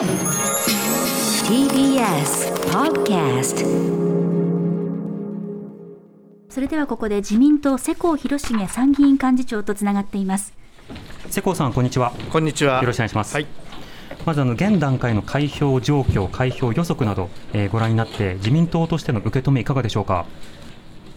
TBS Podcast それではここで自民党世耕弘成参議院幹事長とつながっています。世耕さんこんにちは。こんにちは。よろしくお願いします、はい、まずあの現段階の開票状況開票予測など、えー、ご覧になって自民党としての受け止めいかがでしょうか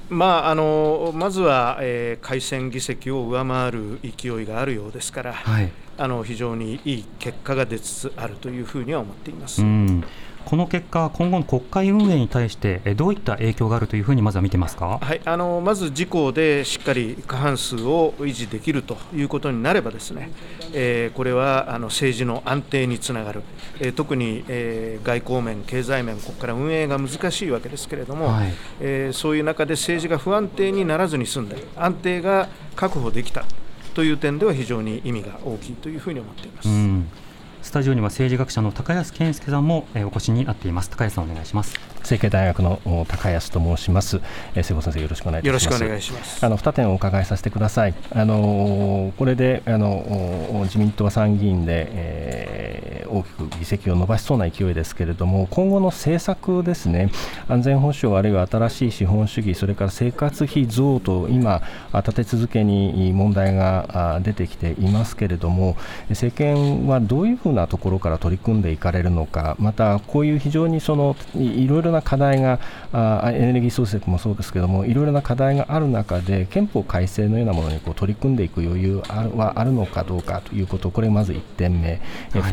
まあ、あのまずは、えー、改選議席を上回る勢いがあるようですから、はい、あの非常にいい結果が出つつあるというふうには思っています。うんこの結果、今後の国会運営に対して、どういった影響があるというふうにまずは見てますか、はい、あのまず自公でしっかり過半数を維持できるということになれば、ですね、えー、これはあの政治の安定につながる、えー、特に、えー、外交面、経済面、ここから運営が難しいわけですけれども、はい、えー、そういう中で政治が不安定にならずに済んで、安定が確保できたという点では非常に意味が大きいというふうに思っています。うんスタジオには政治学者の高安健介さんもお越しになっています高安さんお願いします成蹊大学の高安と申します。えー、瀬古先生よろしくお願いします。よろしくお願いします。あの二点お伺いさせてください。あのこれであの自民党は参議院で、えー、大きく議席を伸ばしそうな勢いですけれども、今後の政策ですね。安全保障あるいは新しい資本主義、それから生活費増と今立て続けに問題が出てきていますけれども、政権はどういうふうなところから取り組んでいかれるのか、またこういう非常にそのいろいろな課題があエネルギー総策もそうですけどもいろいろな課題がある中で憲法改正のようなものにこう取り組んでいく余裕はあるのかどうかということこれまず1点目、はい、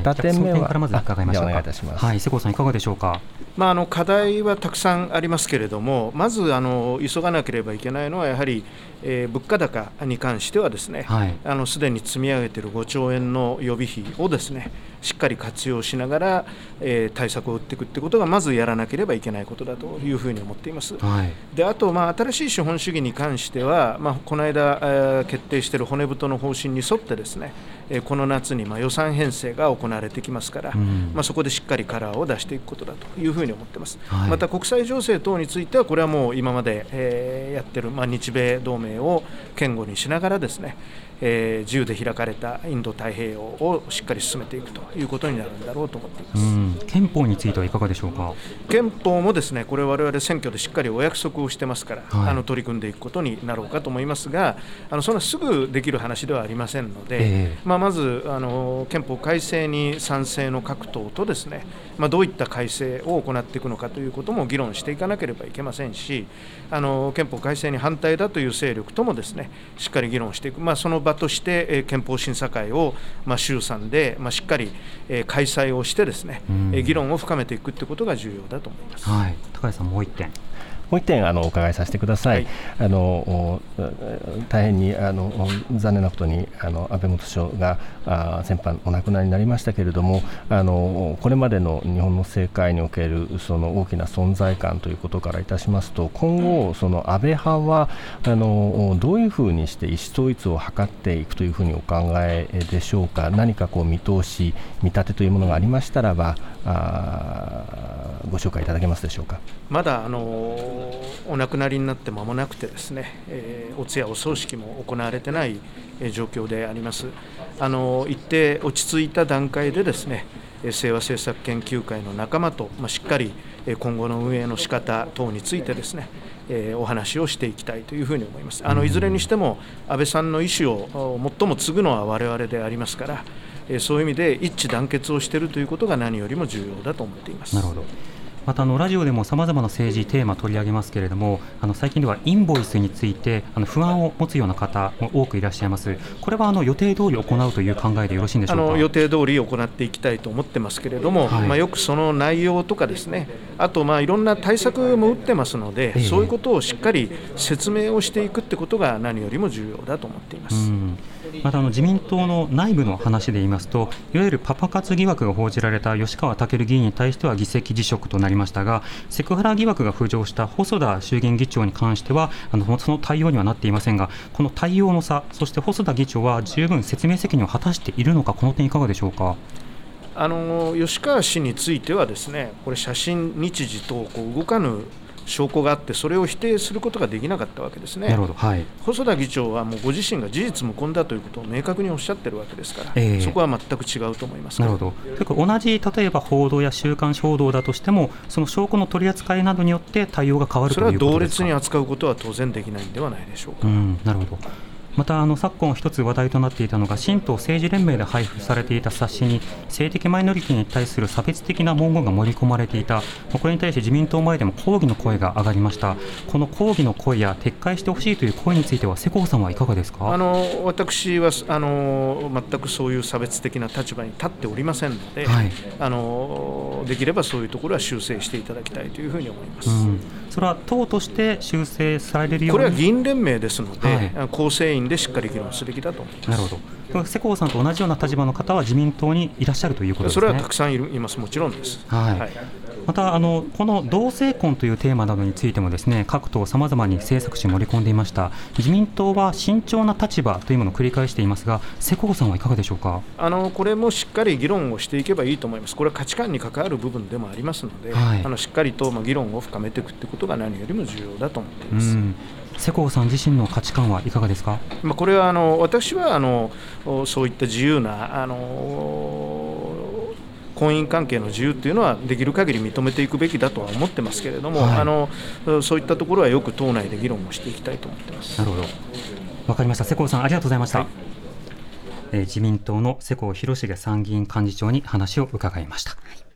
2点目は。からまず伺いましょうか。お願いいたします、はい、瀬古さんいかがでしょうか、まあ、あの課題はたくさんありますけれどもまずあの急がなければいけないのはやはり、えー、物価高に関してはですね、はい、あのすでに積み上げている5兆円の予備費をですねしっかり活用しながら、えー、対策を打っていくということがまずやらなければいけないことだというふうに思っています。はい、であと、まあ、新しい資本主義に関しては、まあ、この間、えー、決定している骨太の方針に沿ってですね、えー、この夏にまあ予算編成が行われてきますから、うん、まあ、そこでしっかりカラーを出していくことだというふうに思っています。はい、また国際情勢等についてはこれはもう今まで、えー、やってる、まあ、日米同盟を堅固にしながらですねえー、自由で開かれたインド太平洋をしっかり進めていくということになるんだろうと思っています。憲法についてはいかがでしょうか？憲法もですねこれ、われわれ選挙でしっかりお約束をしてますから、はい、あの取り組んでいくことになろうかと思いますが、あのそんなすぐできる話ではありませんので、えー、まあ、まずあの憲法改正に賛成の各党とですね、まあ、どういった改正を行っていくのかということも議論していかなければいけませんし、あの憲法改正に反対だという勢力ともですねしっかり議論していく、まあ、その場として、え憲法審査会を、まあ、衆参で、まあ、しっかり、え開催をしてですね、え議論を深めていくということが重要だと思います。はい、高橋さんもう一点もう一点あのお伺いさせてください。はい、あの大変にあの残念なことにあの安倍元首相があ先般お亡くなりになりましたけれども、あのこれまでの日本の政界におけるその大きな存在感ということからいたしますと、今後その安倍派はあのどういうふうにして意思統一を図っていくというふうにお考えでしょうか？何かこう見通し見立てというものがありましたらば、あご紹介いただけますでしょうか？まだあのお亡くなりになって間もなくてですね、えー、お通夜お葬式も行われてない、えー、状況であります。あの一定落ち着いた段階でですね清和政策研究会の仲間と、まあ、しっかり今後の運営の仕方等についてですね、えー、お話をしていきたいというふうに思います。あのいずれにしても安倍さんの意思を最も継ぐのは我々でありますからそういう意味で一致団結をしているということが何よりも重要だと思っています。またあのラジオでもさまざまな政治テーマ取り上げますけれどもあの最近ではインボイスについてあの不安を持つような方も多くいらっしゃいます。これはあの予定通り行うという考えでよろしいんでしょうか？予定通り行っていきたいと思ってますけれども、はい、まあ、よくその内容とかですねあとまあいろんな対策も打ってますので、えそういうことをしっかり説明をしていくってことが何よりも重要だと思っています。うんまたあの自民党の内部の話で言いますと、いわゆるパパ活疑惑が報じられた吉川赳議員に対しては議席辞職となりましたが、セクハラ疑惑が浮上した細田衆議院議長に関しては、あのその対応にはなっていませんが、この対応の差、そして細田議長は十分説明責任を果たしているのか、この点、いかがでしょうか？あの吉川氏については、ですねこれ、写真、日時とこう動かぬ証拠があって、それを否定することができなかったわけですね。なるほどはい、細田議長はもうご自身が事実無根だということを明確におっしゃってるわけですから、えー、そこは全く違うと思いますなるほど。というか同じ例えば報道や週刊誌報道だとしても、その証拠の取り扱いなどによって対応が変わるということですか？それは同列に扱うことは当然できないんではないでしょうか。うん、なるほど。またあの昨今一つ話題となっていたのが新党政治連盟で配布されていた冊子に性的マイノリティに対する差別的な文言が盛り込まれていた。これに対して自民党前でも抗議の声が上がりました。この抗議の声や撤回してほしいという声については世耕さんはいかがですか？あの私はあの全くそういう差別的な立場に立っておりませんので、はい、あのできればそういうところは修正していただきたいというふうに思います、うん、それは党として修正されるように。これは議員連盟ですので、はい、構成員でしっかり議論すべきだと思います。なるほど。世耕さんと同じような立場の方は自民党にいらっしゃるということですね。それはたくさんいます、もちろんです。はい、はいまたあのこの同性婚というテーマなどについてもですね各党さまざまに政策肢盛り込んでいました。自民党は慎重な立場というものを繰り返していますが世耕さんはいかがでしょうか？あのこれもしっかり議論をしていけばいいと思います。これは価値観に関わる部分でもありますので、はい、あのしっかりとまあ議論を深めていくということが何よりも重要だと思っています。世耕さん自身の価値観はいかがですか、まあ、これはあの私はあのそういった自由なあの婚姻関係の自由というのはできる限り認めていくべきだとは思ってますけれども、はい、あのそういったところはよく党内で議論をしていきたいと思ってます。なるほど。わかりました。世耕さんありがとうございました、はい、えー、自民党の世耕弘成参議院幹事長に話を伺いました。はい